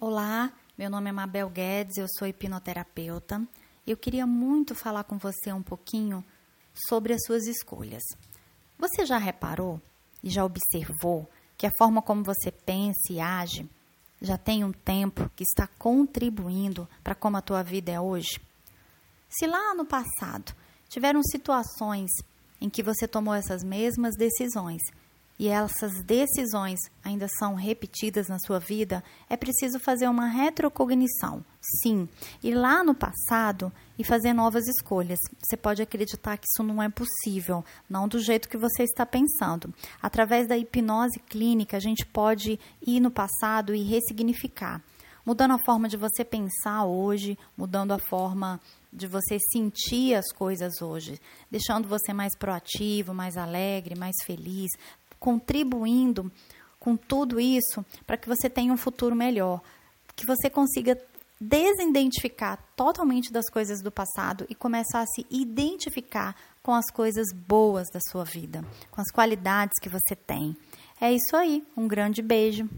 Olá, meu nome é Mabel Guedes, eu sou hipnoterapeuta. Eu queria muito falar com você um pouquinho sobre as suas escolhas. Você já reparou e já observou que a forma como você pensa e age já tem um tempo que está contribuindo para como a tua vida é hoje? Se lá no passado tiveram situações em que você tomou essas mesmas decisões e essas decisões ainda são repetidas na sua vida, é preciso fazer uma retrocognição. Sim, ir lá no passado e fazer novas escolhas. Você pode acreditar que isso não é possível, não do jeito que você está pensando. Através da hipnose clínica, a gente pode ir no passado e ressignificar mudando a forma de você pensar hoje, mudando a forma de você sentir as coisas hoje, deixando você mais proativo, mais alegre, mais feliz, contribuindo com tudo isso para que você tenha um futuro melhor, que você consiga desidentificar totalmente das coisas do passado e começar a se identificar com as coisas boas da sua vida, com as qualidades que você tem. É isso aí, um grande beijo.